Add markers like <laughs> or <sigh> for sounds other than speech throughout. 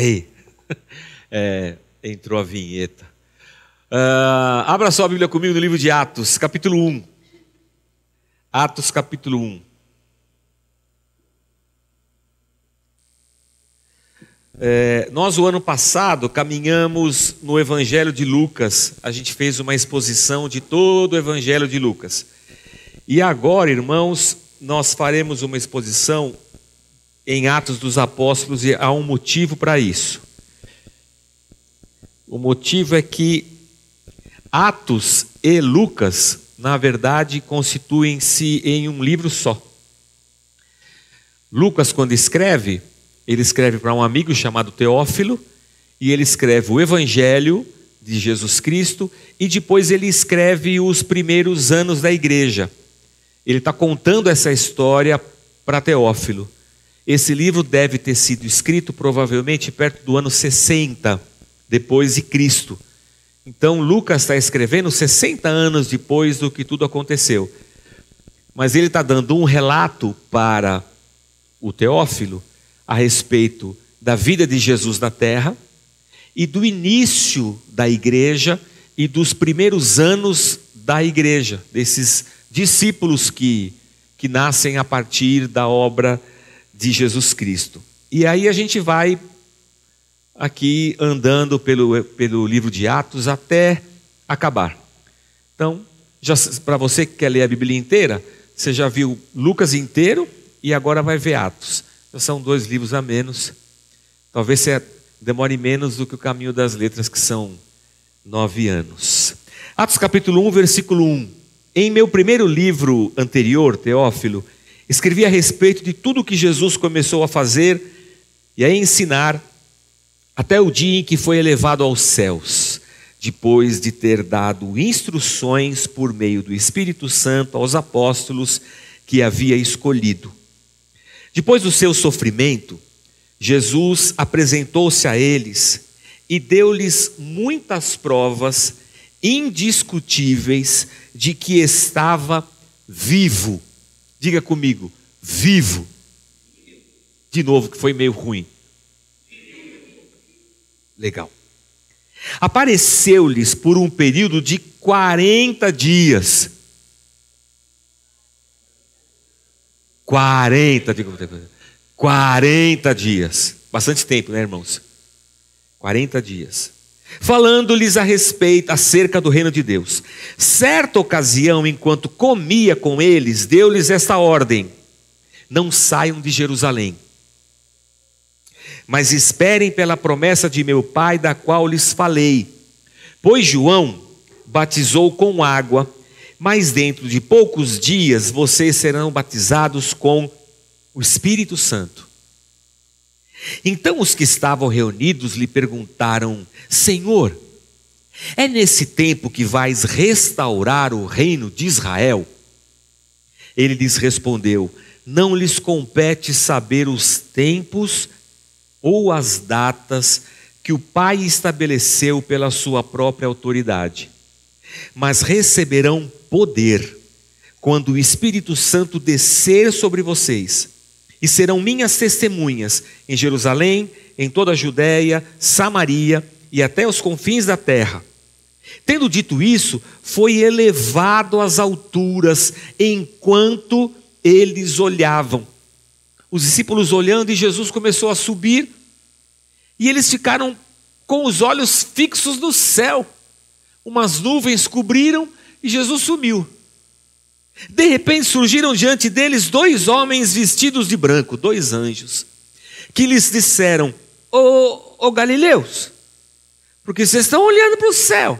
Aí, <laughs> é, entrou a vinheta. Uh, abra sua Bíblia comigo no livro de Atos, capítulo 1. Atos, capítulo 1. É, nós, o ano passado, caminhamos no Evangelho de Lucas. A gente fez uma exposição de todo o Evangelho de Lucas. E agora, irmãos, nós faremos uma exposição em Atos dos Apóstolos e há um motivo para isso. O motivo é que Atos e Lucas, na verdade, constituem-se em um livro só. Lucas, quando escreve, ele escreve para um amigo chamado Teófilo, e ele escreve o Evangelho de Jesus Cristo, e depois ele escreve os primeiros anos da igreja. Ele está contando essa história para Teófilo. Esse livro deve ter sido escrito provavelmente perto do ano 60 depois de Cristo. Então Lucas está escrevendo 60 anos depois do que tudo aconteceu. Mas ele está dando um relato para o Teófilo a respeito da vida de Jesus na terra e do início da igreja e dos primeiros anos da igreja, desses discípulos que, que nascem a partir da obra de Jesus Cristo. E aí a gente vai aqui andando pelo, pelo livro de Atos até acabar. Então, para você que quer ler a Bíblia inteira, você já viu Lucas inteiro e agora vai ver Atos. Então, são dois livros a menos. Talvez você demore menos do que o caminho das letras, que são nove anos. Atos capítulo 1, versículo 1. Em meu primeiro livro anterior, Teófilo, escrevi a respeito de tudo que Jesus começou a fazer e a ensinar até o dia em que foi elevado aos céus, depois de ter dado instruções por meio do Espírito Santo aos apóstolos que havia escolhido. Depois do seu sofrimento, Jesus apresentou-se a eles e deu-lhes muitas provas indiscutíveis de que estava vivo. Diga comigo, vivo. De novo, que foi meio ruim. Legal. Apareceu-lhes por um período de 40 dias. 40, digo, 40 dias. Bastante tempo, né, irmãos? 40 dias falando-lhes a respeito acerca do reino de Deus. Certa ocasião, enquanto comia com eles, deu-lhes esta ordem: Não saiam de Jerusalém, mas esperem pela promessa de meu Pai, da qual lhes falei. Pois João batizou com água, mas dentro de poucos dias vocês serão batizados com o Espírito Santo. Então os que estavam reunidos lhe perguntaram: Senhor, é nesse tempo que vais restaurar o reino de Israel? Ele lhes respondeu: Não lhes compete saber os tempos ou as datas que o Pai estabeleceu pela sua própria autoridade, mas receberão poder quando o Espírito Santo descer sobre vocês e serão minhas testemunhas em Jerusalém, em toda a Judéia, Samaria e até os confins da terra. Tendo dito isso, foi elevado às alturas enquanto eles olhavam. Os discípulos olhando e Jesus começou a subir, e eles ficaram com os olhos fixos no céu. Umas nuvens cobriram e Jesus sumiu. De repente surgiram diante deles dois homens vestidos de branco, dois anjos, que lhes disseram: Ô, Galileus, porque vocês estão olhando para o céu.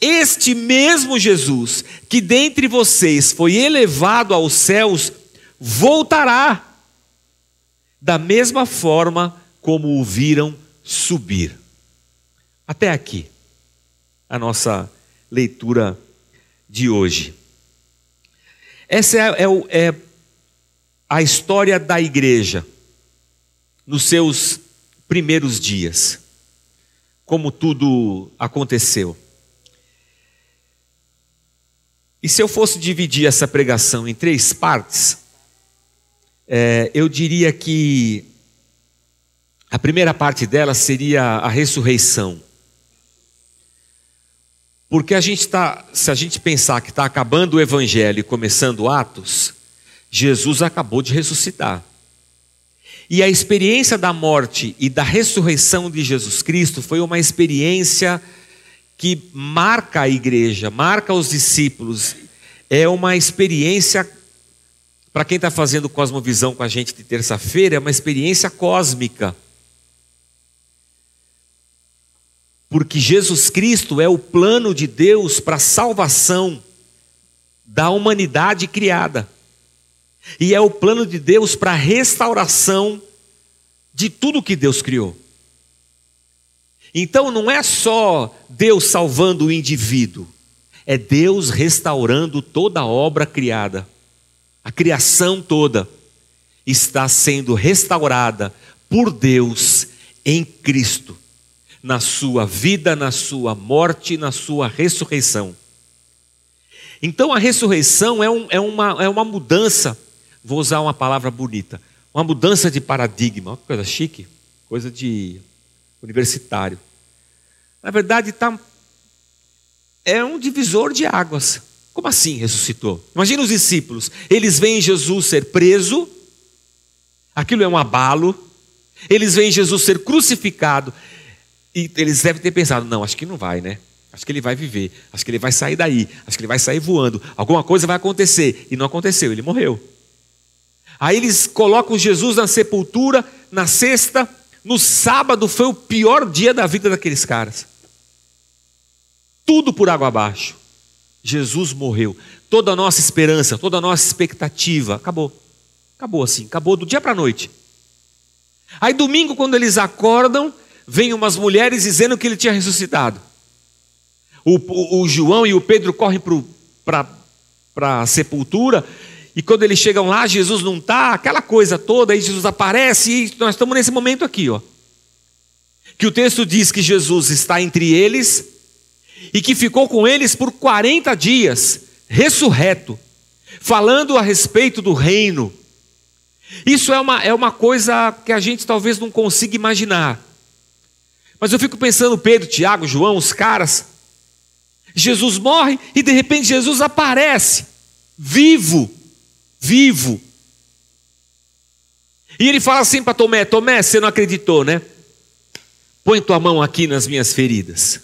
Este mesmo Jesus, que dentre vocês foi elevado aos céus, voltará, da mesma forma como o viram subir. Até aqui, a nossa leitura de hoje. Essa é, é, é a história da igreja nos seus primeiros dias, como tudo aconteceu. E se eu fosse dividir essa pregação em três partes, é, eu diria que a A primeira parte dela seria a ressurreição. Porque a gente está, se a gente pensar que está acabando o Evangelho e começando Atos, Jesus acabou de ressuscitar. E a experiência da morte e da ressurreição de Jesus Cristo foi uma experiência que marca a igreja, marca os discípulos. É uma experiência, para quem está fazendo Cosmovisão com a gente de terça-feira, é uma experiência cósmica. Porque Jesus Cristo é o plano de Deus para a salvação da humanidade criada. E é o plano de Deus para a restauração de tudo que Deus criou. Então não é só Deus salvando o indivíduo, é Deus restaurando toda a obra criada. A criação toda está sendo restaurada por Deus em Cristo na sua vida, na sua morte, na sua ressurreição. Então a ressurreição é, um, é, uma, é uma mudança, vou usar uma palavra bonita, uma mudança de paradigma, uma coisa chique, coisa de universitário. Na verdade, tá, é um divisor de águas. Como assim ressuscitou? Imagina os discípulos, eles veem Jesus ser preso, aquilo é um abalo, eles veem Jesus ser crucificado, e eles devem ter pensado: não, acho que não vai, né? Acho que ele vai viver, acho que ele vai sair daí, acho que ele vai sair voando, alguma coisa vai acontecer. E não aconteceu, ele morreu. Aí eles colocam Jesus na sepultura, na sexta, no sábado foi o pior dia da vida daqueles caras. Tudo por água abaixo. Jesus morreu. Toda a nossa esperança, toda a nossa expectativa acabou. Acabou assim, acabou do dia para a noite. Aí domingo, quando eles acordam, vem umas mulheres dizendo que ele tinha ressuscitado. O, o, o João e o Pedro correm para a sepultura, e quando eles chegam lá, Jesus não está, aquela coisa toda, aí Jesus aparece, e nós estamos nesse momento aqui, ó. Que o texto diz que Jesus está entre eles, e que ficou com eles por 40 dias, ressurreto, falando a respeito do reino. Isso é uma, é uma coisa que a gente talvez não consiga imaginar. Mas eu fico pensando, Pedro, Tiago, João, os caras. Jesus morre e de repente Jesus aparece, vivo, vivo. E ele fala assim para Tomé: Tomé, você não acreditou, né? Põe tua mão aqui nas minhas feridas.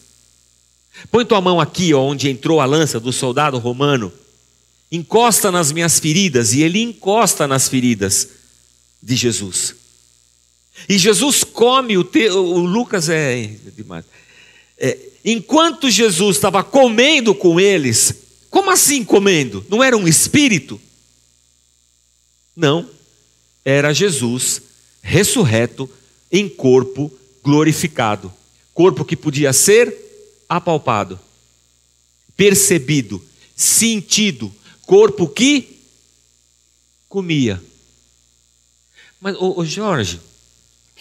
Põe tua mão aqui, ó, onde entrou a lança do soldado romano. Encosta nas minhas feridas. E ele encosta nas feridas de Jesus. E Jesus come, o, te, o Lucas é demais. É, enquanto Jesus estava comendo com eles, como assim comendo? Não era um espírito? Não, era Jesus ressurreto em corpo glorificado. Corpo que podia ser apalpado, percebido, sentido, corpo que comia. Mas, ô, ô Jorge,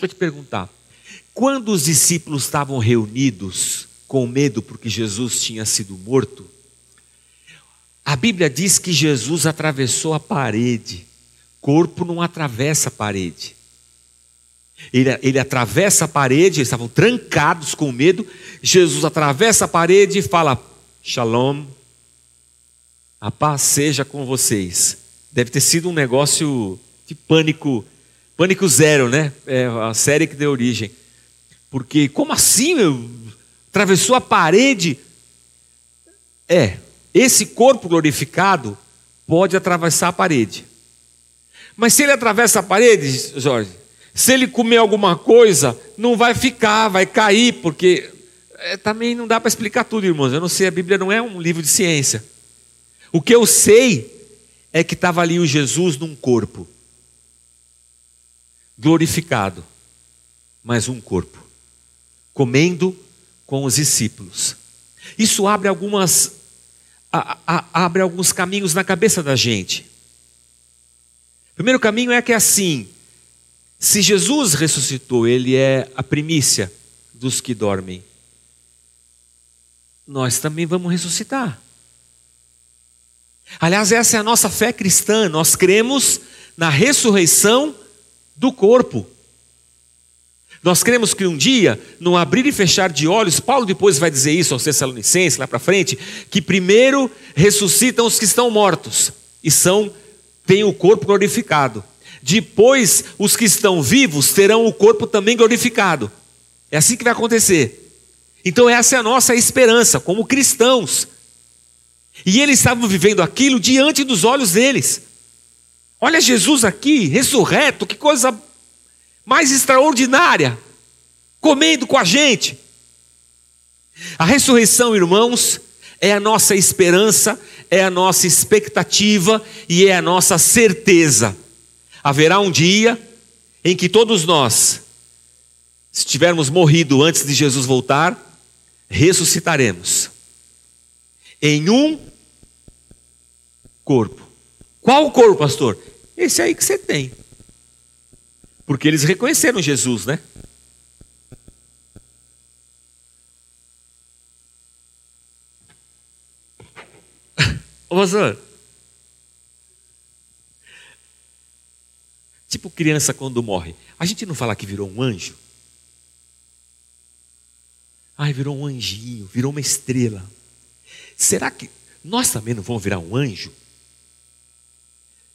Deixa eu te perguntar. Quando os discípulos estavam reunidos com medo porque Jesus tinha sido morto, a Bíblia diz que Jesus atravessou a parede. Corpo não atravessa a parede. Ele, ele atravessa a parede, eles estavam trancados com medo. Jesus atravessa a parede e fala: Shalom, a paz seja com vocês. Deve ter sido um negócio de pânico Pânico Zero, né? É a série que deu origem. Porque, como assim, meu? Atravessou a parede. É, esse corpo glorificado pode atravessar a parede. Mas se ele atravessa a parede, Jorge, se ele comer alguma coisa, não vai ficar, vai cair, porque é, também não dá para explicar tudo, irmãos. Eu não sei, a Bíblia não é um livro de ciência. O que eu sei é que estava ali o Jesus num corpo glorificado, mas um corpo, comendo com os discípulos. Isso abre algumas a, a, abre alguns caminhos na cabeça da gente. O primeiro caminho é que é assim: se Jesus ressuscitou, ele é a primícia dos que dormem. Nós também vamos ressuscitar. Aliás, essa é a nossa fé cristã. Nós cremos na ressurreição do corpo. Nós cremos que um dia, no abrir e fechar de olhos, Paulo depois vai dizer isso aos Tessalonicenses, lá para frente, que primeiro ressuscitam os que estão mortos e são têm o corpo glorificado. Depois, os que estão vivos terão o corpo também glorificado. É assim que vai acontecer. Então, essa é a nossa esperança como cristãos. E eles estavam vivendo aquilo diante dos olhos deles. Olha Jesus aqui, ressurreto, que coisa mais extraordinária, comendo com a gente. A ressurreição, irmãos, é a nossa esperança, é a nossa expectativa e é a nossa certeza. Haverá um dia em que todos nós, se tivermos morrido antes de Jesus voltar, ressuscitaremos em um corpo. Qual corpo, pastor? Esse aí que você tem. Porque eles reconheceram Jesus, né? <laughs> Ô, pastor. Tipo criança quando morre. A gente não fala que virou um anjo? Ai, virou um anjinho, virou uma estrela. Será que nós também não vamos virar um anjo?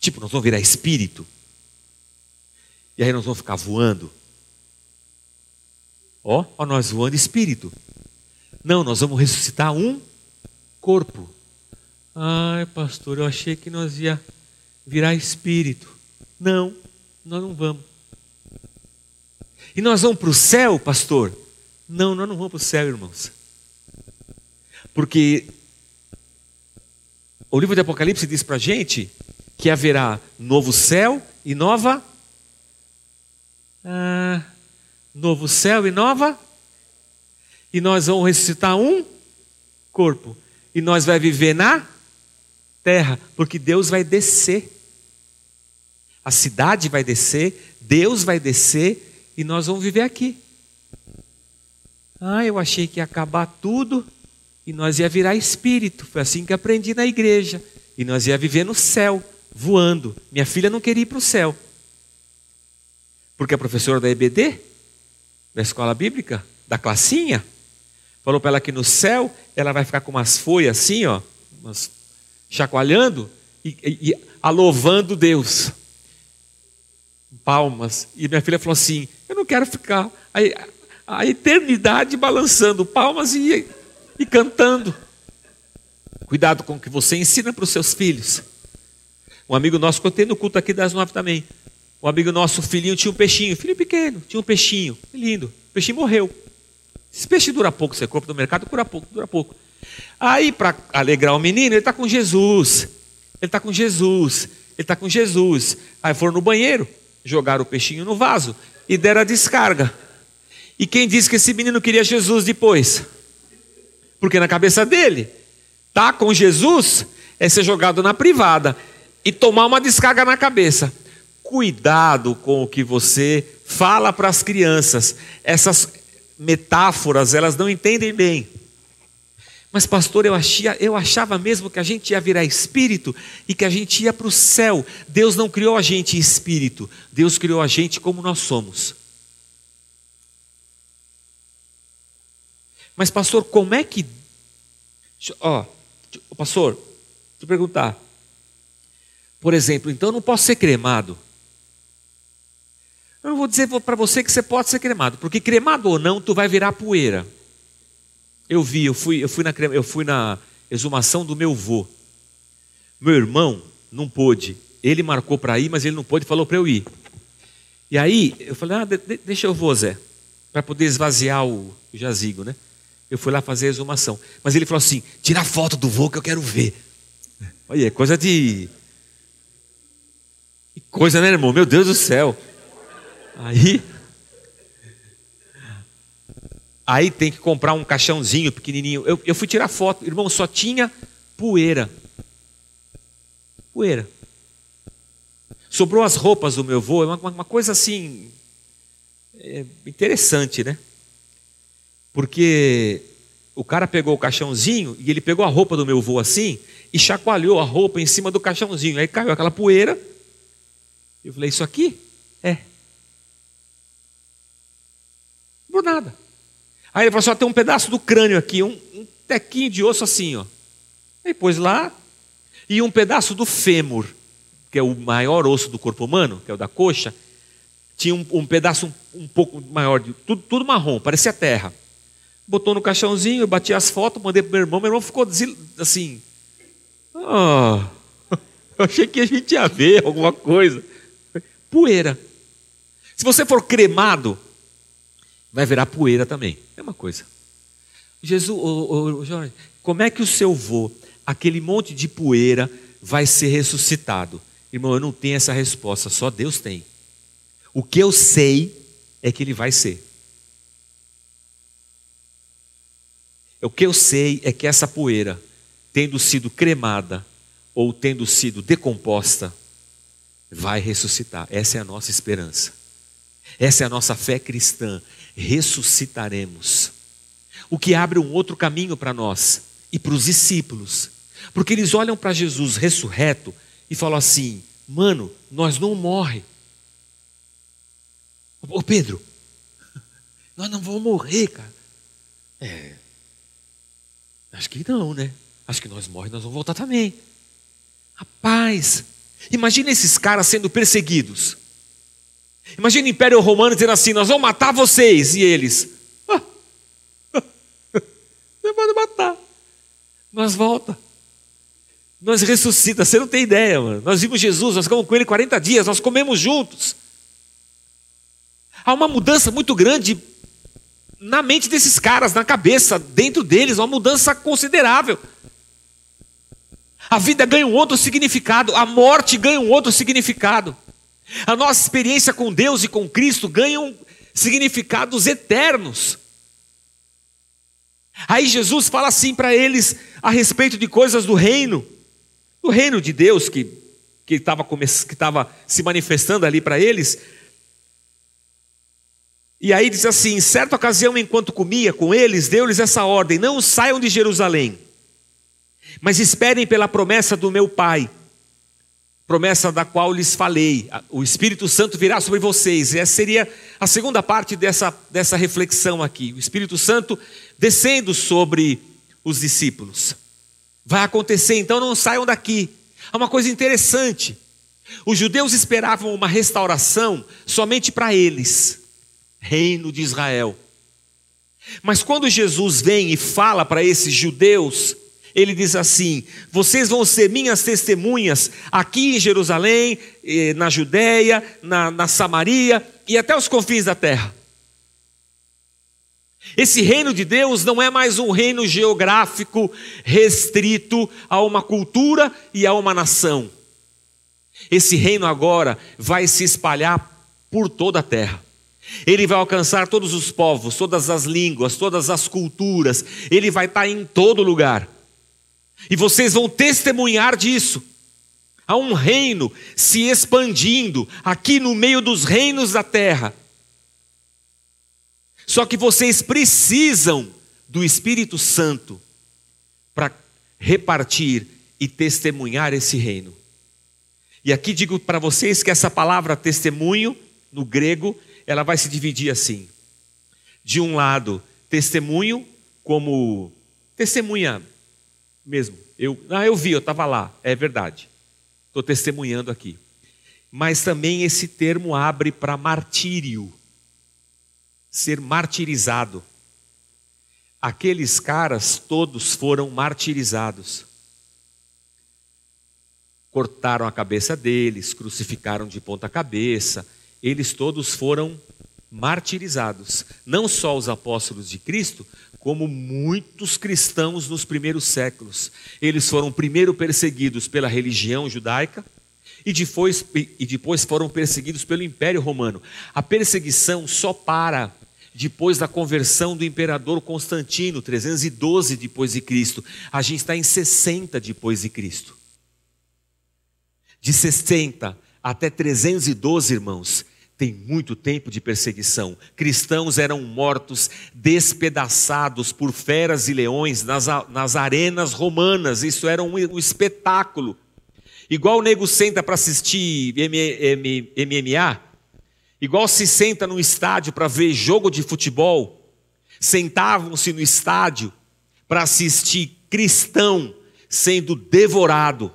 Tipo, nós vamos virar espírito? E aí nós vamos ficar voando? Ó, ó nós voando espírito. Não, nós vamos ressuscitar um corpo. Ai, pastor, eu achei que nós ia virar espírito. Não, nós não vamos. E nós vamos para o céu, pastor? Não, nós não vamos para o céu, irmãos. Porque o livro de Apocalipse diz para a gente que haverá novo céu e nova. Ah, novo céu e nova. E nós vamos ressuscitar um corpo. E nós vai viver na terra, porque Deus vai descer. A cidade vai descer, Deus vai descer e nós vamos viver aqui. Ah, eu achei que ia acabar tudo e nós ia virar espírito. Foi assim que aprendi na igreja. E nós ia viver no céu, voando. Minha filha não queria ir para o céu. Porque a professora da EBD, da escola bíblica, da classinha, falou para ela que no céu ela vai ficar com umas folhas assim, ó, umas, chacoalhando e, e, e alouvando Deus palmas. E minha filha falou assim: Eu não quero ficar a, a eternidade balançando palmas e, e cantando. Cuidado com o que você ensina para os seus filhos. Um amigo nosso, contei no culto aqui das nove também. Um amigo nosso, filhinho, tinha um peixinho, filho pequeno, tinha um peixinho, lindo. O peixinho morreu. Esse peixe dura pouco, você compra no mercado, dura pouco, dura pouco. Aí, para alegrar o menino, ele está com Jesus. Ele está com Jesus. Ele está com Jesus. Aí foram no banheiro jogaram o peixinho no vaso e deram a descarga. E quem disse que esse menino queria Jesus depois? Porque na cabeça dele, tá com Jesus é ser jogado na privada e tomar uma descarga na cabeça. Cuidado com o que você fala para as crianças. Essas metáforas, elas não entendem bem. Mas, pastor, eu, achia, eu achava mesmo que a gente ia virar espírito e que a gente ia para o céu. Deus não criou a gente espírito, Deus criou a gente como nós somos. Mas, pastor, como é que. Ó, pastor, deixa eu perguntar. Por exemplo, então eu não posso ser cremado. Eu não vou dizer para você que você pode ser cremado, porque cremado ou não, tu vai virar poeira. Eu vi, eu fui, eu fui, na, eu fui na exumação do meu vô. Meu irmão não pôde. Ele marcou para ir, mas ele não pôde, falou para eu ir. E aí eu falei, ah, de, deixa eu vou, Zé, para poder esvaziar o, o jazigo, né? Eu fui lá fazer a exumação. Mas ele falou assim: tira a foto do vô que eu quero ver. Olha, é coisa de. Que coisa, né, irmão? Meu Deus do céu. Aí Aí tem que comprar um caixãozinho pequenininho. Eu, eu fui tirar foto, irmão, só tinha poeira. Poeira. Sobrou as roupas do meu avô, é uma, uma coisa assim. É interessante, né? Porque o cara pegou o caixãozinho e ele pegou a roupa do meu avô assim e chacoalhou a roupa em cima do caixãozinho. Aí caiu aquela poeira. Eu falei: Isso aqui? É. Por nada. Aí ele falou assim: tem um pedaço do crânio aqui, um, um tequinho de osso assim, ó. Aí pôs lá, e um pedaço do fêmur, que é o maior osso do corpo humano, que é o da coxa, tinha um, um pedaço um, um, pouco maior, de, tudo, tudo marrom, parecia terra. Botou no caixãozinho, eu bati as fotos, mandei pro meu irmão, meu irmão ficou assim. Oh, <laughs> eu achei que a gente ia ver alguma coisa. Poeira. Se você for cremado, vai virar poeira também. É uma coisa. Jesus, oh, oh, Jorge, como é que o seu vô, aquele monte de poeira, vai ser ressuscitado? Irmão, eu não tenho essa resposta, só Deus tem. O que eu sei é que ele vai ser. O que eu sei é que essa poeira, tendo sido cremada ou tendo sido decomposta, vai ressuscitar. Essa é a nossa esperança. Essa é a nossa fé cristã. Ressuscitaremos. O que abre um outro caminho para nós e para os discípulos. Porque eles olham para Jesus ressurreto e falam assim: mano, nós não morre. Ô Pedro, nós não vamos morrer, cara. É. Acho que não, né? Acho que nós morremos, nós vamos voltar também. Rapaz, imagine esses caras sendo perseguidos. Imagina o Império Romano dizendo assim: Nós vamos matar vocês. E eles: ah, Você pode matar. Nós volta. Nós ressuscita. Você não tem ideia, mano. Nós vimos Jesus, nós ficamos com ele 40 dias, nós comemos juntos. Há uma mudança muito grande na mente desses caras, na cabeça, dentro deles, uma mudança considerável. A vida ganha um outro significado, a morte ganha um outro significado. A nossa experiência com Deus e com Cristo ganham significados eternos. Aí Jesus fala assim para eles a respeito de coisas do reino, do reino de Deus que que estava que estava se manifestando ali para eles. E aí diz assim: em certa ocasião, enquanto comia com eles, deu-lhes essa ordem: não saiam de Jerusalém, mas esperem pela promessa do meu Pai, promessa da qual lhes falei. O Espírito Santo virá sobre vocês. Essa seria a segunda parte dessa, dessa reflexão aqui. O Espírito Santo descendo sobre os discípulos. Vai acontecer, então não saiam daqui. Há uma coisa interessante. Os judeus esperavam uma restauração somente para eles, reino de Israel. Mas quando Jesus vem e fala para esses judeus, ele diz assim: Vocês vão ser minhas testemunhas aqui em Jerusalém, eh, na Judéia, na, na Samaria e até os confins da terra. Esse reino de Deus não é mais um reino geográfico restrito a uma cultura e a uma nação. Esse reino agora vai se espalhar por toda a terra. Ele vai alcançar todos os povos, todas as línguas, todas as culturas. Ele vai estar em todo lugar. E vocês vão testemunhar disso. Há um reino se expandindo aqui no meio dos reinos da terra. Só que vocês precisam do Espírito Santo para repartir e testemunhar esse reino. E aqui digo para vocês que essa palavra testemunho, no grego, ela vai se dividir assim. De um lado, testemunho como testemunha mesmo. Eu, ah, eu vi, eu estava lá, é verdade. Estou testemunhando aqui. Mas também esse termo abre para martírio, ser martirizado. Aqueles caras todos foram martirizados. Cortaram a cabeça deles, crucificaram de ponta cabeça, eles todos foram martirizados. Não só os apóstolos de Cristo, como muitos cristãos nos primeiros séculos. Eles foram primeiro perseguidos pela religião judaica e depois, e depois foram perseguidos pelo Império Romano. A perseguição só para depois da conversão do imperador Constantino, 312 depois de Cristo. A gente está em 60 depois de Cristo. De 60 até 312, irmãos, tem muito tempo de perseguição. Cristãos eram mortos, despedaçados por feras e leões nas, nas arenas romanas. Isso era um, um espetáculo. Igual o nego senta para assistir MMA, igual se senta no estádio para ver jogo de futebol. Sentavam-se no estádio para assistir cristão sendo devorado.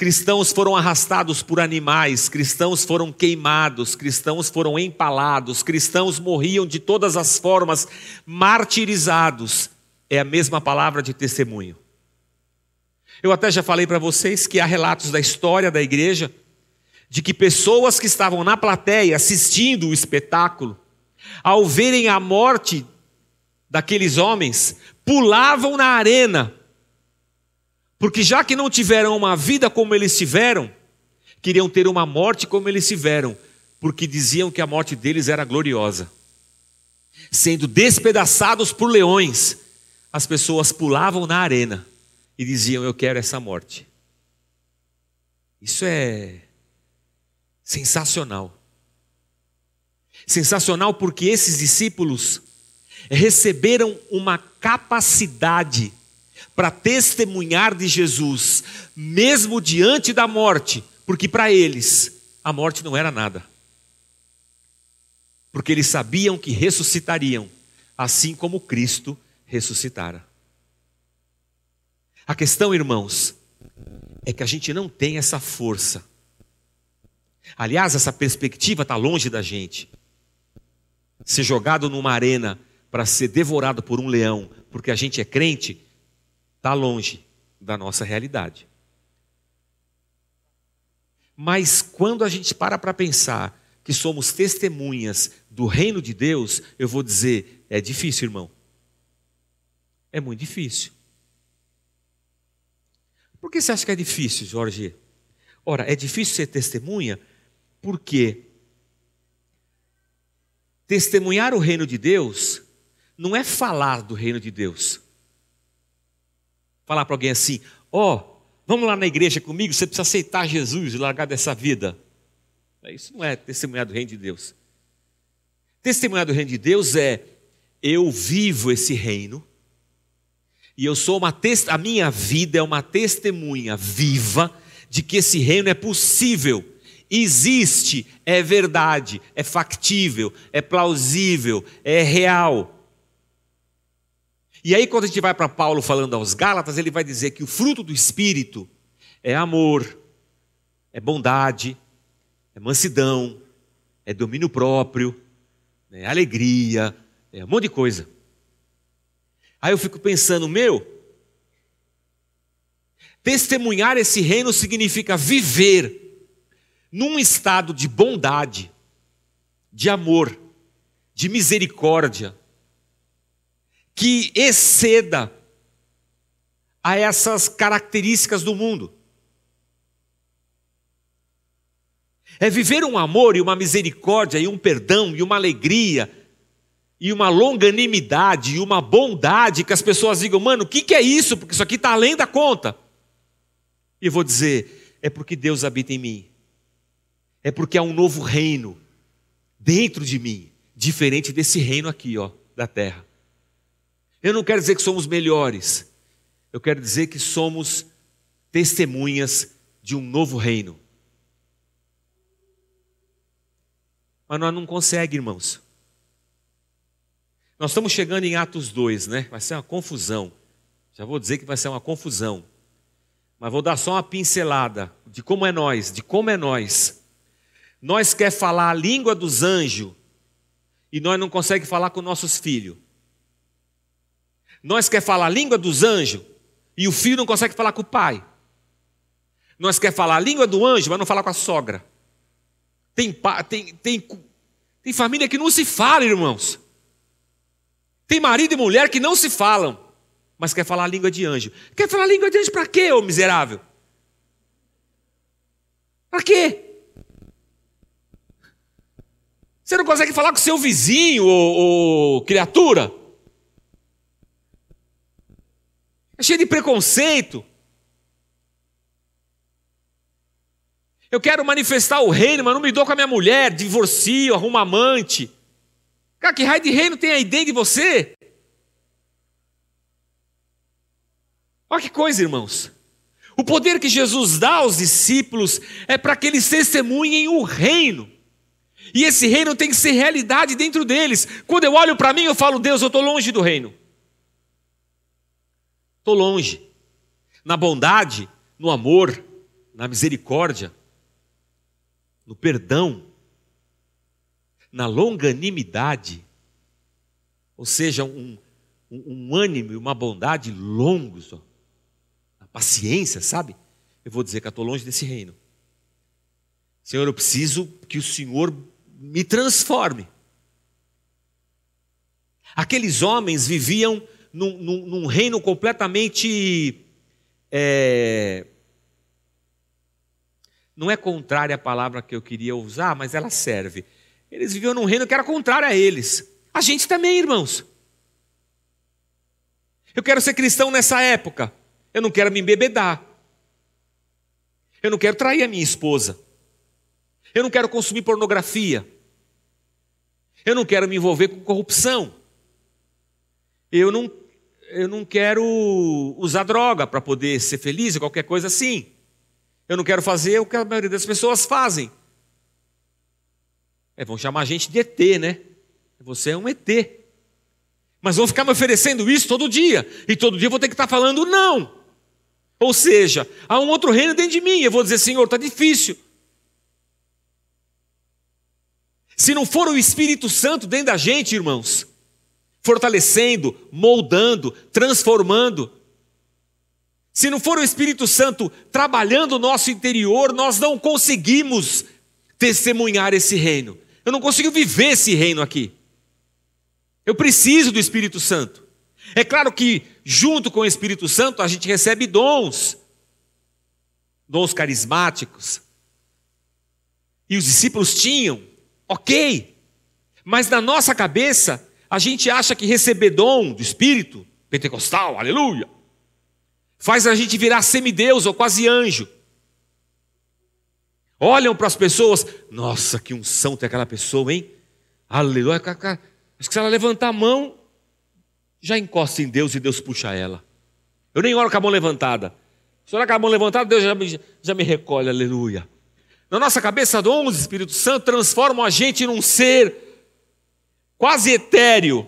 Cristãos foram arrastados por animais, cristãos foram queimados, cristãos foram empalados, cristãos morriam de todas as formas, martirizados. É a mesma palavra de testemunho. Eu até já falei para vocês que há relatos da história da igreja de que pessoas que estavam na plateia assistindo o espetáculo, ao verem a morte daqueles homens, pulavam na arena porque já que não tiveram uma vida como eles tiveram, queriam ter uma morte como eles tiveram, porque diziam que a morte deles era gloriosa. Sendo despedaçados por leões, as pessoas pulavam na arena e diziam: Eu quero essa morte. Isso é sensacional. Sensacional porque esses discípulos receberam uma capacidade para testemunhar de Jesus, mesmo diante da morte, porque para eles a morte não era nada. Porque eles sabiam que ressuscitariam, assim como Cristo ressuscitara. A questão, irmãos, é que a gente não tem essa força. Aliás, essa perspectiva está longe da gente. Ser jogado numa arena para ser devorado por um leão, porque a gente é crente, está longe da nossa realidade. Mas quando a gente para para pensar que somos testemunhas do reino de Deus, eu vou dizer: é difícil, irmão. É muito difícil. Por que você acha que é difícil, Jorge? Ora, é difícil ser testemunha porque testemunhar o reino de Deus não é falar do reino de Deus falar para alguém assim: Ó, oh, vamos lá na igreja comigo, você precisa aceitar Jesus e largar dessa vida. Isso não é testemunhar do reino de Deus. Testemunhar do reino de Deus é eu vivo esse reino e eu sou uma a minha vida é uma testemunha viva de que esse reino é possível, existe, é verdade, é factível, é plausível, é real. E aí, quando a gente vai para Paulo falando aos Gálatas, ele vai dizer que o fruto do Espírito é amor, é bondade, é mansidão, é domínio próprio, é alegria, é um monte de coisa. Aí eu fico pensando, meu, testemunhar esse reino significa viver num estado de bondade, de amor, de misericórdia, que exceda a essas características do mundo. É viver um amor e uma misericórdia e um perdão e uma alegria e uma longanimidade e uma bondade que as pessoas digam, mano, o que, que é isso? Porque isso aqui está além da conta. E eu vou dizer, é porque Deus habita em mim. É porque há um novo reino dentro de mim, diferente desse reino aqui, ó, da terra. Eu não quero dizer que somos melhores, eu quero dizer que somos testemunhas de um novo reino. Mas nós não conseguimos, irmãos. Nós estamos chegando em Atos 2, né? Vai ser uma confusão. Já vou dizer que vai ser uma confusão. Mas vou dar só uma pincelada de como é nós, de como é nós. Nós quer falar a língua dos anjos e nós não conseguimos falar com nossos filhos. Nós quer falar a língua dos anjos e o filho não consegue falar com o pai. Nós quer falar a língua do anjo, mas não falar com a sogra. Tem, tem, tem, tem família que não se fala, irmãos. Tem marido e mulher que não se falam, mas quer falar a língua de anjo. Quer falar a língua de anjo para quê, ô miserável? Para quê? Você não consegue falar com seu vizinho, ô criatura? É cheio de preconceito. Eu quero manifestar o reino, mas não me dou com a minha mulher, divorcio, arrumo amante. Cara, que raio de reino tem aí dentro de você? Olha que coisa, irmãos. O poder que Jesus dá aos discípulos é para que eles testemunhem o reino. E esse reino tem que ser realidade dentro deles. Quando eu olho para mim, eu falo, Deus, eu estou longe do reino. Estou longe. Na bondade, no amor, na misericórdia, no perdão, na longanimidade, ou seja, um, um, um ânimo e uma bondade longos, ó, a paciência, sabe? Eu vou dizer que eu estou longe desse reino. Senhor, eu preciso que o Senhor me transforme. Aqueles homens viviam num, num, num reino completamente. É, não é contrária a palavra que eu queria usar, mas ela serve. Eles viviam num reino que era contrário a eles. A gente também, irmãos. Eu quero ser cristão nessa época. Eu não quero me embebedar. Eu não quero trair a minha esposa. Eu não quero consumir pornografia. Eu não quero me envolver com corrupção. Eu não, eu não quero usar droga para poder ser feliz ou qualquer coisa assim. Eu não quero fazer o que a maioria das pessoas fazem. É, vão chamar a gente de ET, né? Você é um ET. Mas vão ficar me oferecendo isso todo dia. E todo dia eu vou ter que estar falando não. Ou seja, há um outro reino dentro de mim. Eu vou dizer, Senhor, está difícil. Se não for o Espírito Santo dentro da gente, irmãos, fortalecendo, moldando, transformando, se não for o Espírito Santo trabalhando o nosso interior, nós não conseguimos testemunhar esse reino. Eu não consigo viver esse reino aqui. Eu preciso do Espírito Santo. É claro que, junto com o Espírito Santo, a gente recebe dons, dons carismáticos. E os discípulos tinham, Ok, mas na nossa cabeça, a gente acha que receber dom do Espírito, pentecostal, aleluia, faz a gente virar semideus ou quase anjo. Olham para as pessoas, nossa, que unção tem aquela pessoa, hein? Aleluia. Acho que se ela levantar a mão, já encosta em Deus e Deus puxa ela. Eu nem oro com a mão levantada. Se olhar com a mão levantada, Deus já me, já me recolhe, aleluia. Na nossa cabeça, dons do Espírito Santo transformam a gente num ser quase etéreo.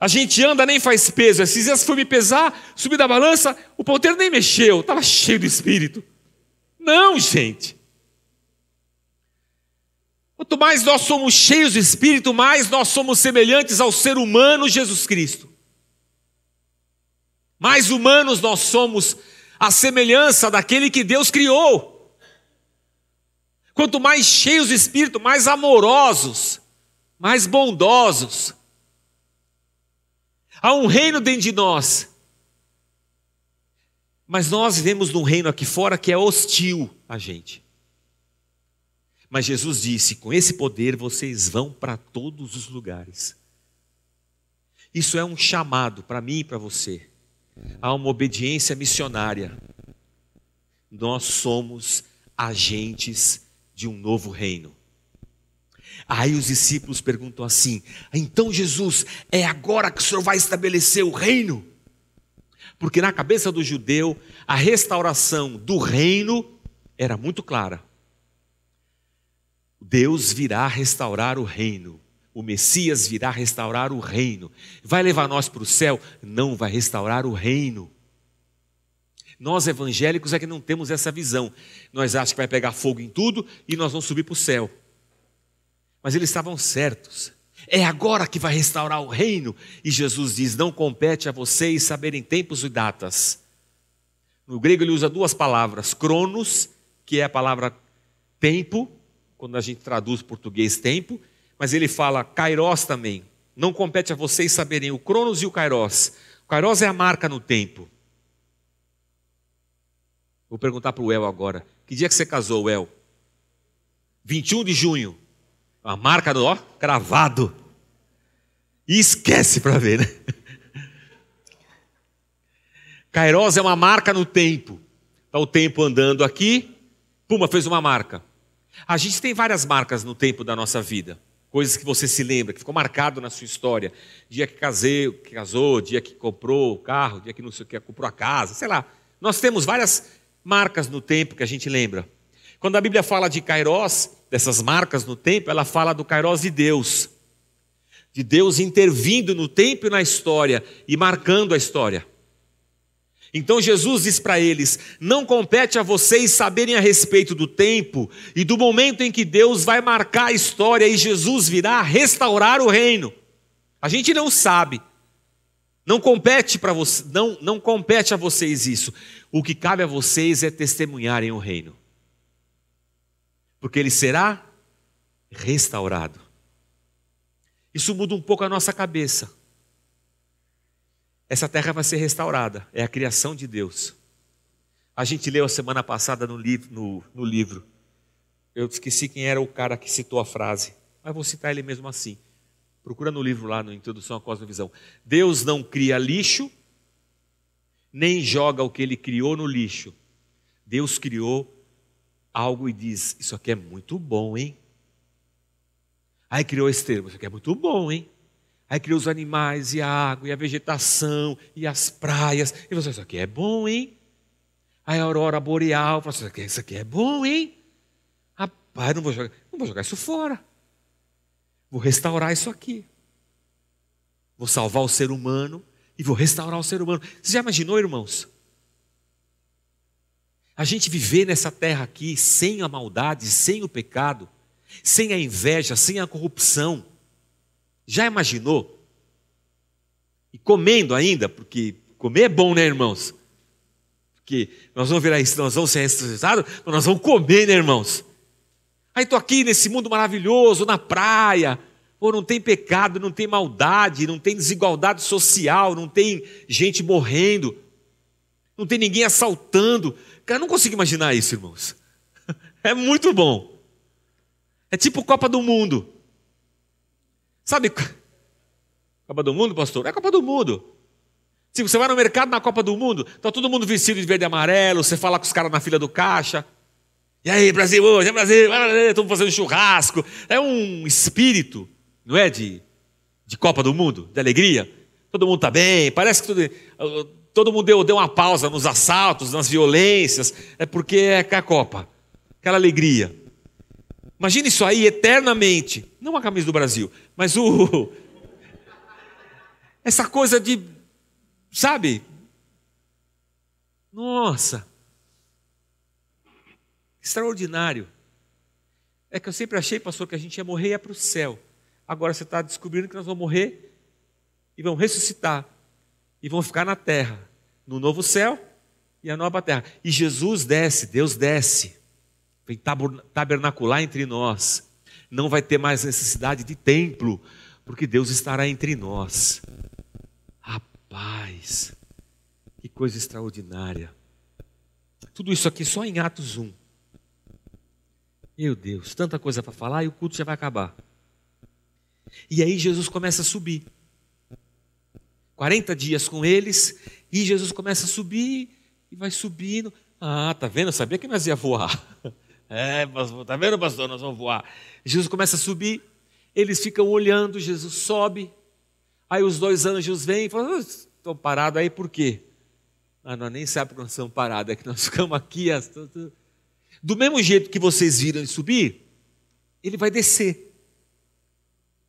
A gente anda, nem faz peso. Esses dias fui me pesar, subi da balança, o ponteiro nem mexeu, estava cheio do Espírito. Não, gente. Quanto mais nós somos cheios do Espírito, mais nós somos semelhantes ao ser humano Jesus Cristo. Mais humanos nós somos, a semelhança daquele que Deus criou. Quanto mais cheios de espírito, mais amorosos, mais bondosos. Há um reino dentro de nós. Mas nós vivemos num reino aqui fora que é hostil a gente. Mas Jesus disse: com esse poder vocês vão para todos os lugares. Isso é um chamado para mim e para você. Há uma obediência missionária. Nós somos agentes de um novo reino. Aí os discípulos perguntam assim: então Jesus, é agora que o Senhor vai estabelecer o reino? Porque na cabeça do judeu, a restauração do reino era muito clara. Deus virá restaurar o reino. O Messias virá restaurar o reino. Vai levar nós para o céu? Não, vai restaurar o reino. Nós evangélicos é que não temos essa visão. Nós achamos que vai pegar fogo em tudo e nós vamos subir para o céu. Mas eles estavam certos. É agora que vai restaurar o reino. E Jesus diz: Não compete a vocês saberem tempos e datas. No grego ele usa duas palavras: cronos, que é a palavra tempo, quando a gente traduz português tempo, mas ele fala kairos também. Não compete a vocês saberem o cronos e o kairos. O kairos é a marca no tempo. Vou perguntar para o El agora. Que dia que você casou, El? 21 de junho. A marca do ó, cravado. E esquece para ver, né? Kairos é uma marca no tempo. Está o tempo andando aqui, puma, fez uma marca. A gente tem várias marcas no tempo da nossa vida. Coisas que você se lembra, que ficou marcado na sua história. Dia que casei, que casou, dia que comprou o carro, dia que não sei o que, comprou a casa, sei lá. Nós temos várias marcas no tempo que a gente lembra. Quando a Bíblia fala de Kairos, dessas marcas no tempo, ela fala do Kairos de Deus. De Deus intervindo no tempo e na história e marcando a história. Então Jesus diz para eles: não compete a vocês saberem a respeito do tempo e do momento em que Deus vai marcar a história e Jesus virá restaurar o reino. A gente não sabe. Não compete para você, não, não compete a vocês isso. O que cabe a vocês é testemunharem o reino. Porque ele será restaurado. Isso muda um pouco a nossa cabeça. Essa terra vai ser restaurada, é a criação de Deus. A gente leu a semana passada no livro, no, no livro. Eu esqueci quem era o cara que citou a frase, mas vou citar ele mesmo assim. Procura no livro lá, na Introdução à Cosmovisão. Deus não cria lixo, nem joga o que ele criou no lixo. Deus criou algo e diz: Isso aqui é muito bom, hein? Aí criou esse termo: Isso aqui é muito bom, hein? Aí criou os animais, e a água, e a vegetação, e as praias. E você, isso aqui é bom, hein? Aí a aurora boreal, você, isso aqui é bom, hein? Rapaz, não vou jogar, não vou jogar isso fora. Vou restaurar isso aqui. Vou salvar o ser humano e vou restaurar o ser humano. Você já imaginou, irmãos? A gente viver nessa terra aqui sem a maldade, sem o pecado, sem a inveja, sem a corrupção já imaginou? E comendo ainda, porque comer é bom, né, irmãos? Porque nós vamos virar isso, nós vamos ser ressuscitados, mas nós vamos comer, né, irmãos? Aí estou aqui nesse mundo maravilhoso, na praia, pô, não tem pecado, não tem maldade, não tem desigualdade social, não tem gente morrendo, não tem ninguém assaltando. Cara, não consigo imaginar isso, irmãos. <laughs> É muito bom. É tipo Copa do Mundo. Sabe, <laughs> Copa do Mundo, pastor? É Copa do Mundo. Se você vai no mercado na Copa do Mundo, está todo mundo vestido de verde e amarelo, você fala com os caras na fila do caixa. E aí, Brasil, hoje é Brasil, estamos fazendo churrasco. É um espírito, não é? De, de Copa do Mundo, de alegria. Todo mundo está bem, parece que todo, todo mundo deu, deu uma pausa nos assaltos, nas violências. É porque é a Copa, aquela alegria. Imagina isso aí eternamente. Não a camisa do Brasil, mas o. <laughs> Essa coisa de. Sabe? Nossa! Extraordinário. É que eu sempre achei, pastor, que a gente ia morrer e ia para o céu. Agora você está descobrindo que nós vamos morrer e vamos ressuscitar. E vamos ficar na terra, no novo céu e a nova terra. E Jesus desce, Deus desce vem tabernacular entre nós. Não vai ter mais necessidade de templo, porque Deus estará entre nós. Rapaz, que coisa extraordinária. Tudo isso aqui só em Atos 1. Meu Deus, tanta coisa para falar e o culto já vai acabar. E aí Jesus começa a subir. 40 dias com eles, e Jesus começa a subir e vai subindo. Ah, tá vendo? Eu sabia que nós ia voar. <laughs> É, tá vendo, pastor? Nós vamos voar. Jesus começa a subir, eles ficam olhando, Jesus sobe. Aí os dois anjos vêm e falam: Estou parado aí por quê? Ah, nós nem sabemos que nós estamos parados, é que nós <laughs> ficamos aqui. Do mesmo jeito que vocês viram ele subir, ele vai descer.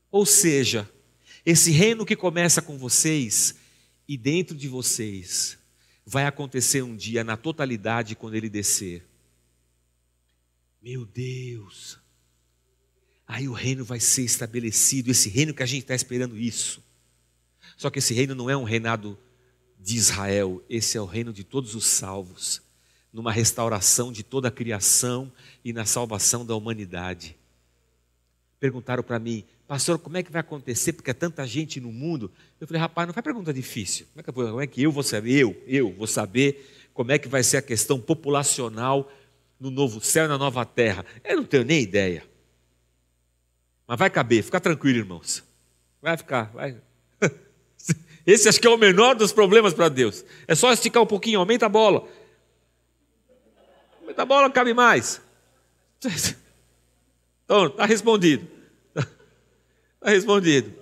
Ou seja, esse reino que começa com vocês e dentro de vocês vai acontecer um dia na totalidade quando ele descer. Meu Deus. Aí o reino vai ser estabelecido, esse reino que a gente está esperando isso. Só que esse reino não é um reinado de Israel, esse é o reino de todos os salvos, numa restauração de toda a criação e na salvação da humanidade. Perguntaram para mim, pastor, como é que vai acontecer? Porque é tanta gente no mundo. Eu falei, rapaz, não faz pergunta difícil. Como é que, como é que eu vou saber? Eu, eu vou saber como é que vai ser a questão populacional no novo céu e na nova terra? Eu não tenho nem ideia. Mas vai caber, fica tranquilo, irmãos. Vai ficar, vai. <laughs> Esse acho que é o menor dos problemas para Deus. É só esticar um pouquinho, aumenta a bola. Aumenta a bola, cabe mais. <laughs> Então, está respondido. Está respondido.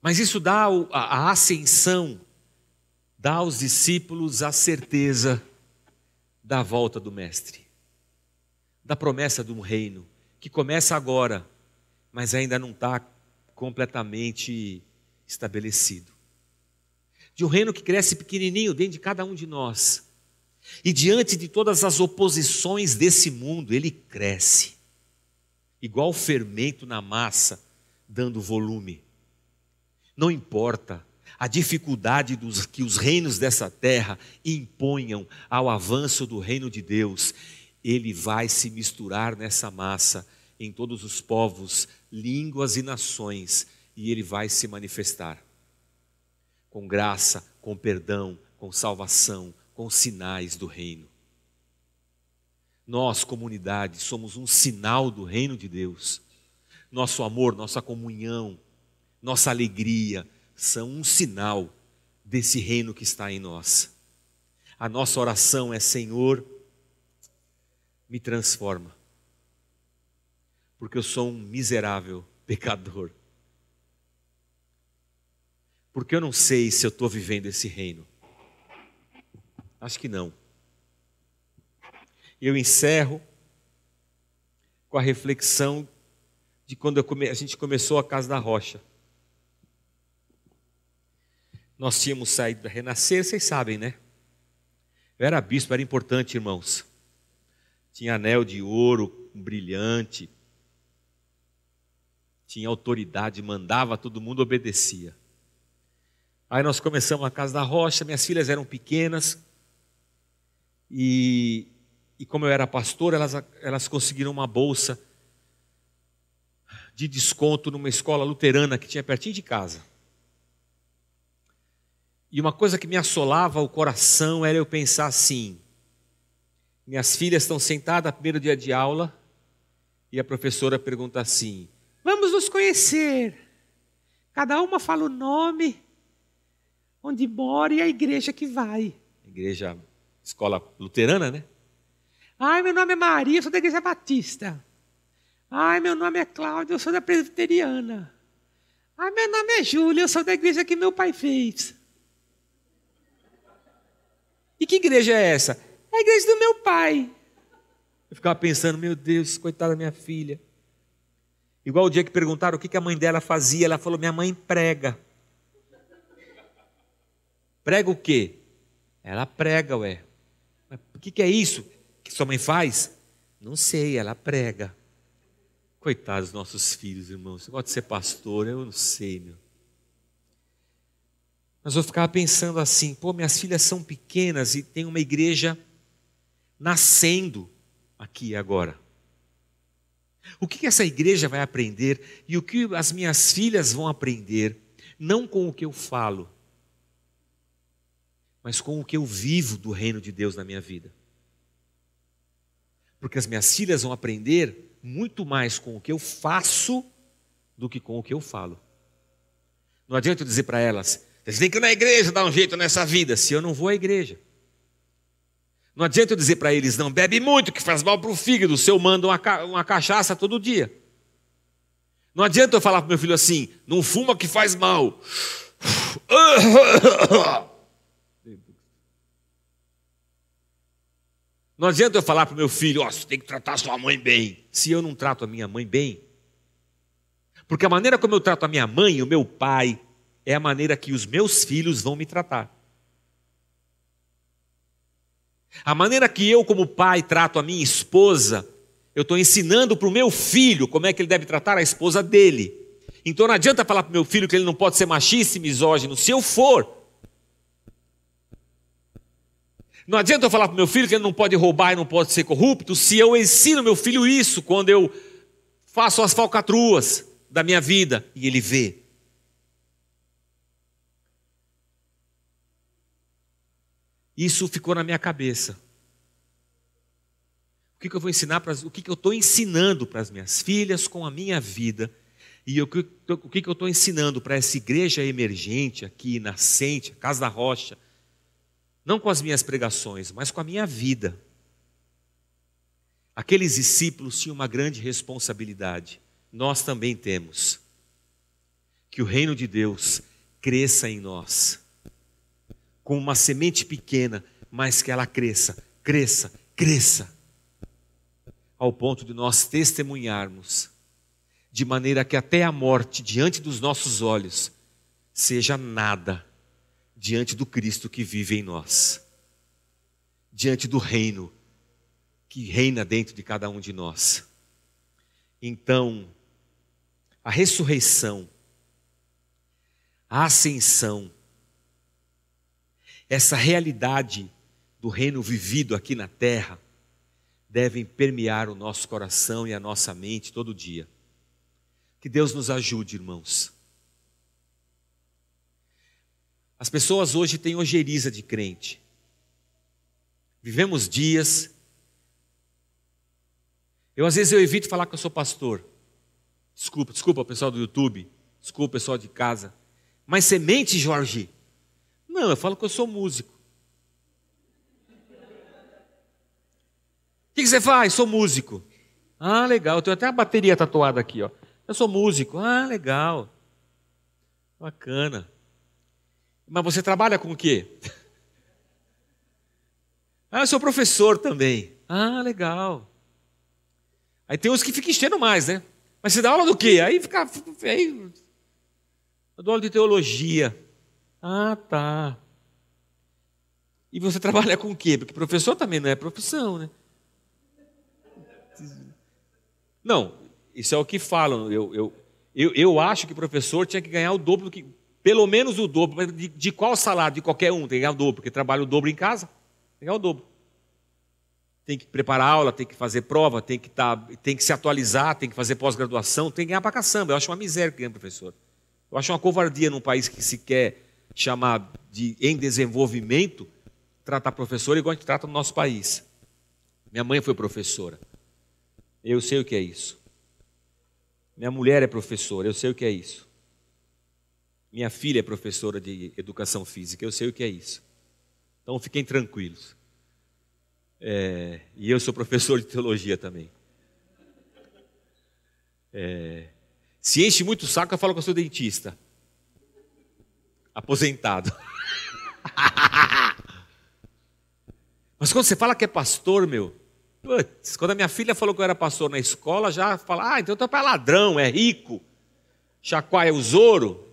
Mas isso dá a ascensão dá aos discípulos a certeza da volta do Mestre, da promessa de um reino que começa agora, mas ainda não está completamente estabelecido. De um reino que cresce pequenininho dentro de cada um de nós. E diante de todas as oposições desse mundo, ele cresce, igual fermento na massa, dando volume. Não importa a dificuldade dos, que os reinos dessa terra imponham ao avanço do reino de Deus, ele vai se misturar nessa massa em todos os povos, línguas e nações, e ele vai se manifestar com graça, com perdão, com salvação, com sinais do reino. Nós, comunidade, somos um sinal do reino de Deus. Nosso amor, nossa comunhão, nossa alegria são um sinal desse reino que está em nós. A nossa oração é: Senhor, me transforma, porque eu sou um miserável pecador. Porque eu não sei se eu estou vivendo esse reino. Acho que não. Eu encerro com a reflexão de quando come... a gente começou a Casa da Rocha. Nós tínhamos saído da Renascer, vocês sabem, né? Eu era bispo, era importante, irmãos. Tinha anel de ouro, um brilhante. Tinha autoridade, mandava, todo mundo obedecia. Aí nós começamos a Casa da Rocha, minhas filhas eram pequenas. E, e como eu era pastor, elas, elas conseguiram uma bolsa de desconto numa escola luterana que tinha pertinho de casa. E uma coisa que me assolava o coração era eu pensar assim: minhas filhas estão sentadas no primeiro dia de aula e a professora pergunta assim: Vamos nos conhecer. Cada uma fala o nome, onde mora e a igreja que vai. Igreja, escola luterana, né? Ai, meu nome é Maria, eu sou da igreja batista. Ai, meu nome é Cláudia, eu sou da presbiteriana. Ai, meu nome é Júlia, eu sou da igreja que meu pai fez. E que igreja é essa? É a igreja do meu pai. Eu ficava pensando, meu Deus, coitada da minha filha. Igual o dia que perguntaram o que a mãe dela fazia, ela falou: minha mãe prega. Prega o quê? Ela prega, ué. Mas o que é isso que sua mãe faz? Não sei, ela prega. Coitados dos nossos filhos, irmãos. Você gosta de ser pastor? Eu não sei, meu. Mas eu ficava pensando assim: pô, minhas filhas são pequenas e tem uma igreja nascendo aqui agora. O que essa igreja vai aprender e o que as minhas filhas vão aprender, não com o que eu falo, mas com o que eu vivo do reino de Deus na minha vida. Porque as minhas filhas vão aprender muito mais com o que eu faço do que com o que eu falo. Não adianta eu dizer para elas, você tem que ir na igreja dar um jeito nessa vida, se eu não vou à igreja. Não adianta eu dizer para eles, não bebe muito, que faz mal para o fígado, se eu mando uma, uma cachaça todo dia. Não adianta eu falar para meu filho assim, não fuma que faz mal. <laughs> Não adianta eu falar para o meu filho, ó, oh, você tem que tratar sua mãe bem, se eu não trato a minha mãe bem. Porque a maneira como eu trato a minha mãe, o meu pai, é a maneira que os meus filhos vão me tratar. A maneira que eu, como pai, trato a minha esposa, eu estou ensinando para o meu filho como é que ele deve tratar a esposa dele. Então não adianta falar para o meu filho que ele não pode ser machista e misógino, se eu for. Não adianta eu falar para o meu filho que ele não pode roubar e não pode ser corrupto, se eu ensino meu filho isso quando eu faço as falcatruas da minha vida e ele vê. Isso ficou na minha cabeça. O que, que eu vou ensinar para o que, que eu estou ensinando para as minhas filhas com a minha vida e o que, o que, que eu estou ensinando para essa igreja emergente aqui, nascente, Casa da Rocha, não com as minhas pregações, mas com a minha vida. Aqueles discípulos tinham uma grande responsabilidade, nós também temos. Que o reino de Deus cresça em nós como uma semente pequena, mas que ela cresça cresça, cresça, ao ponto de nós testemunharmos, de maneira que até a morte diante dos nossos olhos seja nada diante do Cristo que vive em nós, diante do reino que reina dentro de cada um de nós. Então, a ressurreição, a ascensão, essa realidade do reino vivido aqui na terra, devem permear o nosso coração e a nossa mente todo dia. Que Deus nos ajude, irmãos. As pessoas hoje têm ojeriza de crente. Vivemos dias. Eu às vezes eu evito falar que eu sou pastor. Desculpa, desculpa pessoal do YouTube, desculpa pessoal de casa. Mas semente, Jorge? Não, eu falo que eu sou músico. O que, que você faz? Sou músico. Ah, legal. Eu tenho até a bateria tatuada aqui, ó. Eu sou músico. Ah, legal. Bacana. Mas você trabalha com o quê? <laughs> Ah, eu sou professor também. Ah, legal. Aí tem uns que ficam enchendo mais, né? Mas você dá aula do quê? Aí fica. Aí, eu dou aula de teologia. Ah, tá. E você <laughs> trabalha com o quê? Porque professor também não é profissão, né? Não, isso é o que falam. Eu, eu, eu, eu acho que professor tinha que ganhar o dobro do que. Pelo menos o dobro. De, de qual salário? De qualquer um, tem que ganhar o dobro, porque trabalha o dobro em casa, tem que ganhar o dobro. Tem que preparar aula, tem que fazer prova, tem que, tá, tem que se atualizar, tem que fazer pós-graduação, tem que ganhar para caçamba. Eu acho uma miséria que ganha professor. Eu acho uma covardia num país que se quer chamar de em desenvolvimento, tratar professor igual a gente trata no nosso país. Minha mãe foi professora. Eu sei o que é isso. Minha mulher é professora, eu sei o que é isso. Minha filha é professora de educação física, eu sei o que é isso. Então fiquem tranquilos. É, e eu sou professor de teologia também. É, se enche muito o saco, eu falo que eu sou dentista. Aposentado. <laughs> Mas quando você fala que é pastor, meu, putz, quando a minha filha falou que eu era pastor na escola, já fala, ah, então pai é ladrão, é rico, chacoalha os ouro.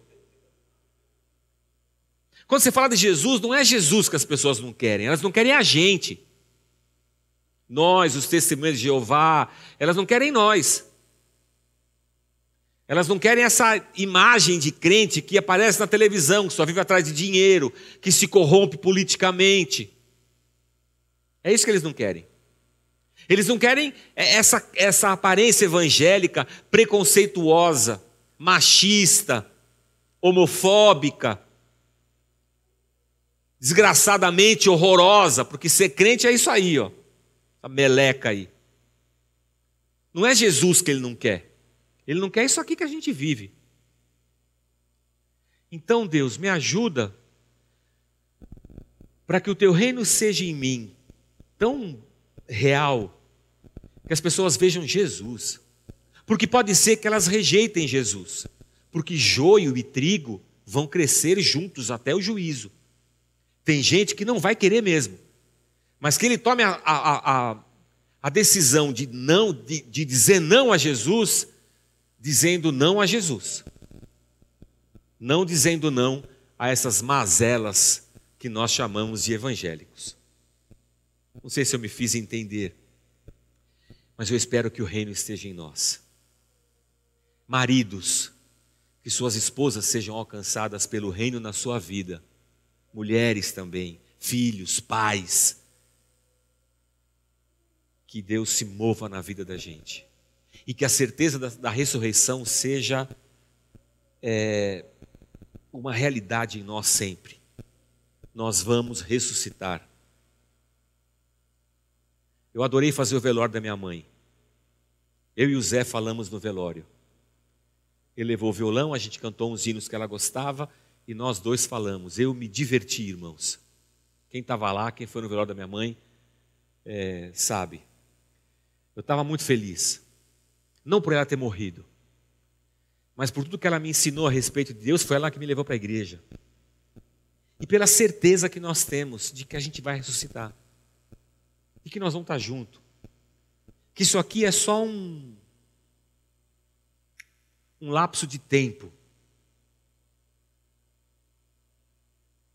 Quando você fala de Jesus, não é Jesus que as pessoas não querem, elas não querem a gente. Nós, os testemunhos de Jeová, elas não querem nós. Elas não querem essa imagem de crente que aparece na televisão, que só vive atrás de dinheiro, que se corrompe politicamente. É isso que eles não querem. Eles não querem essa, essa aparência evangélica preconceituosa, machista, homofóbica, desgraçadamente horrorosa, porque ser crente é isso aí, ó, a meleca aí. Não é Jesus que ele não quer. Ele não quer isso aqui que a gente vive. Então, Deus, me ajuda para que o teu reino seja em mim tão real que as pessoas vejam Jesus. Porque pode ser que elas rejeitem Jesus, porque joio e trigo vão crescer juntos até o juízo. Tem gente que não vai querer mesmo, mas que ele tome a, a, a, a decisão de não, de, de dizer não a Jesus, dizendo não a Jesus. Não dizendo não a essas mazelas que nós chamamos de evangélicos. Não sei se eu me fiz entender, mas eu espero que o reino esteja em nós. Maridos, que suas esposas sejam alcançadas pelo reino na sua vida. Mulheres também, filhos, pais. Que Deus se mova na vida da gente e que a certeza da, da ressurreição seja é, uma realidade em nós sempre. Nós vamos ressuscitar. Eu adorei fazer o velório da minha mãe. Eu e o Zé falamos no velório. Ele levou o violão, a gente cantou uns hinos que ela gostava e nós dois falamos. Eu me diverti, irmãos. Quem estava lá, quem foi no velório da minha mãe, é, sabe. Eu estava muito feliz. Não por ela ter morrido, mas por tudo que ela me ensinou a respeito de Deus, foi ela que me levou para a igreja. E pela certeza que nós temos de que a gente vai ressuscitar. e que nós vamos estar juntos. Que isso aqui é só um, um lapso de tempo.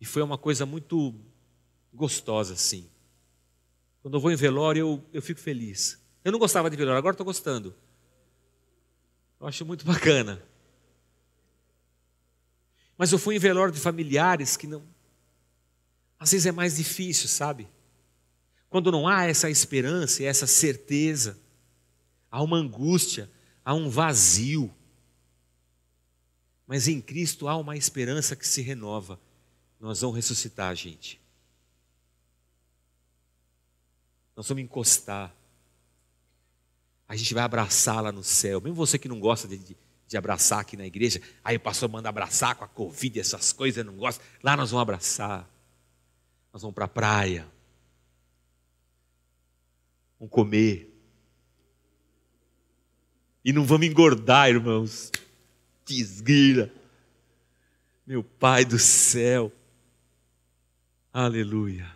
E foi uma coisa muito gostosa, assim. Quando eu vou em velório, eu, eu fico feliz. Eu não gostava de velório, agora estou gostando. Eu acho muito <laughs> bacana. Mas eu fui em velório de familiares que não. Às vezes é mais difícil, sabe? Quando não há essa esperança e essa certeza, há uma angústia, há um vazio. Mas em Cristo há uma esperança que se renova. Nós vamos ressuscitar, gente. Nós vamos encostar. A gente vai abraçar lá no céu. Mesmo você que não gosta de, de, abraçar aqui na igreja, aí o pastor manda abraçar com a Covid, essas coisas, não gosta. Lá nós vamos abraçar. Nós vamos para a praia. Vamos comer. E não vamos engordar, irmãos. Desgrila. Meu Pai do céu. Aleluia.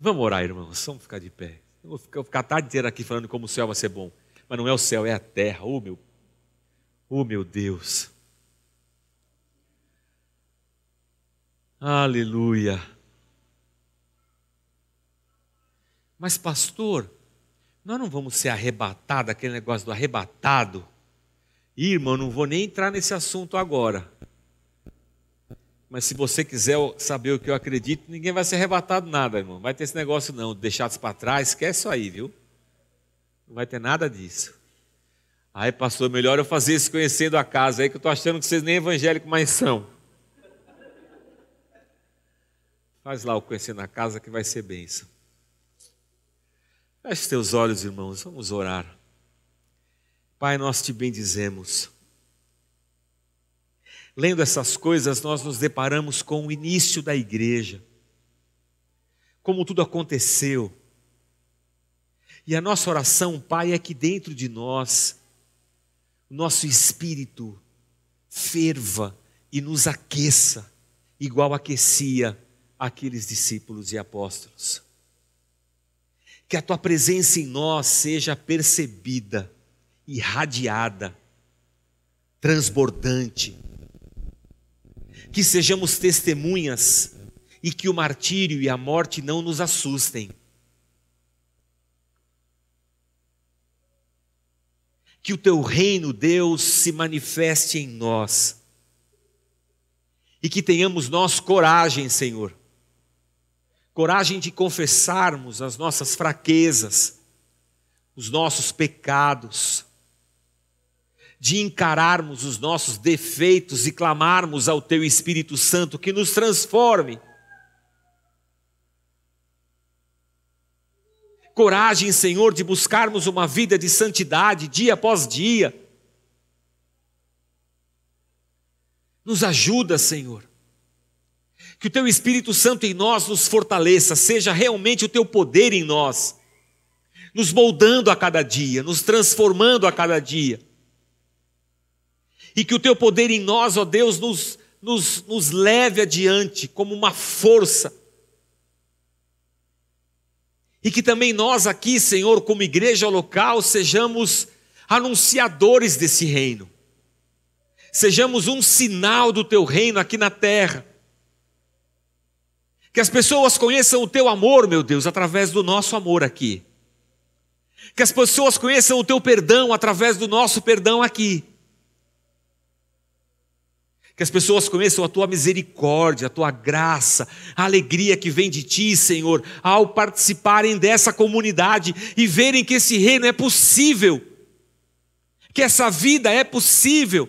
Vamos orar, irmãos. Vamos ficar de pé. Eu vou ficar, ficar a tarde inteira aqui falando como o céu vai ser bom. Mas não é o céu, é a terra. Oh, meu, oh, meu Deus. Aleluia. Mas, pastor, nós não vamos ser arrebatados, aquele negócio do arrebatado. irmão, não vou nem entrar nesse assunto agora. Mas se você quiser saber o que eu acredito, ninguém vai ser arrebatado nada, irmão. Vai ter esse negócio não, deixados para trás, esquece isso aí, viu? Não vai ter nada disso. Aí, pastor, melhor eu fazer isso conhecendo a casa aí, que eu estou achando que vocês nem evangélicos mais são. Faz lá o conhecendo a casa que vai ser bênção. Feche teus olhos, irmãos, vamos orar. Pai, nós te bendizemos. Lendo essas coisas, nós nos deparamos com o início da igreja, como tudo aconteceu. E a nossa oração, Pai, é que dentro de nós, o nosso espírito ferva e nos aqueça, igual aquecia aqueles discípulos e apóstolos que a tua presença em nós seja percebida, irradiada, transbordante, que sejamos testemunhas e que o martírio e a morte não nos assustem. Que o teu reino, Deus, se manifeste em nós. E que tenhamos nós coragem, Senhor, coragem de confessarmos as nossas fraquezas, os nossos pecados, de encararmos os nossos defeitos e clamarmos ao Teu Espírito Santo que nos transforme. Coragem, Senhor, de buscarmos uma vida de santidade dia após dia. Nos ajuda, Senhor que o teu Espírito Santo em nós nos fortaleça, seja realmente o teu poder em nós, nos moldando a cada dia, nos transformando a cada dia. E que o teu poder em nós, ó Deus, nos, nos, nos leve adiante como uma força. E que também nós aqui, Senhor, como igreja local, sejamos anunciadores desse reino. Sejamos um sinal do teu reino aqui na terra que as pessoas conheçam o teu amor, meu Deus, através do nosso amor aqui. Que as pessoas conheçam o teu perdão através do nosso perdão aqui. Que as pessoas conheçam a tua misericórdia, a tua graça, a alegria que vem de ti, Senhor, ao participarem dessa comunidade e verem que esse reino é possível, que essa vida é possível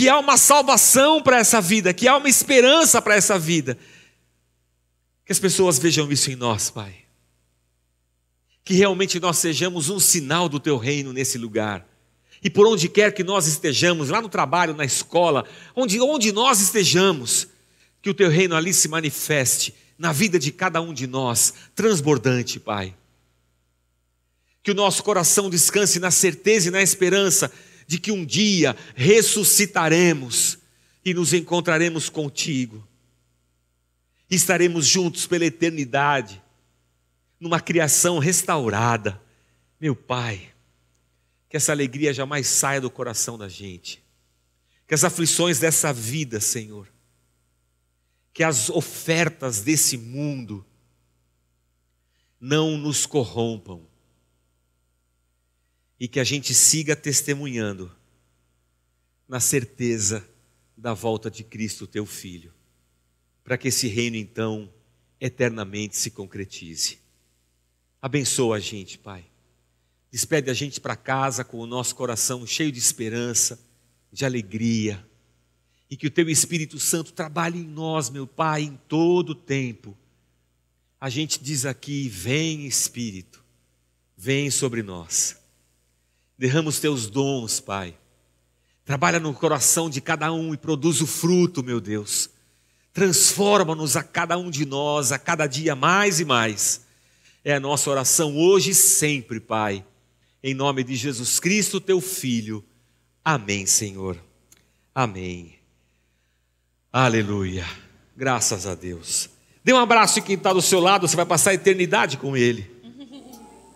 que há uma salvação para essa vida, que há uma esperança para essa vida. Que as pessoas vejam isso em nós, Pai. Que realmente nós sejamos um sinal do Teu reino nesse lugar. E por onde quer que nós estejamos, lá no trabalho, na escola, onde, onde nós estejamos, que o Teu reino ali se manifeste na vida de cada um de nós, transbordante, Pai. Que o nosso coração descanse na certeza e na esperança de que um dia ressuscitaremos e nos encontraremos contigo. Estaremos juntos pela eternidade. numa criação restaurada. Meu Pai, que essa alegria jamais saia do coração da gente, que as aflições dessa vida, Senhor, que as ofertas desse mundo não nos corrompam e que a gente siga testemunhando na certeza da volta de Cristo, teu Filho, para que esse reino então eternamente se concretize. Abençoa a gente, Pai. Despede a gente para casa com o nosso coração cheio de esperança, de alegria. E que o Teu Espírito Santo trabalhe em nós, meu Pai, em todo o tempo. A gente diz aqui: Vem Espírito, vem sobre nós. Derrama os Teus dons, Pai. Trabalha no coração de cada um e produz o fruto, meu Deus. Transforma-nos a cada um de nós, a cada dia mais e mais é a nossa oração hoje e sempre, Pai. Em nome de Jesus Cristo, teu Filho. Amém, Senhor. Amém. Aleluia. Graças a Deus. Dê um abraço em quem está do seu lado, você vai passar a eternidade com Ele.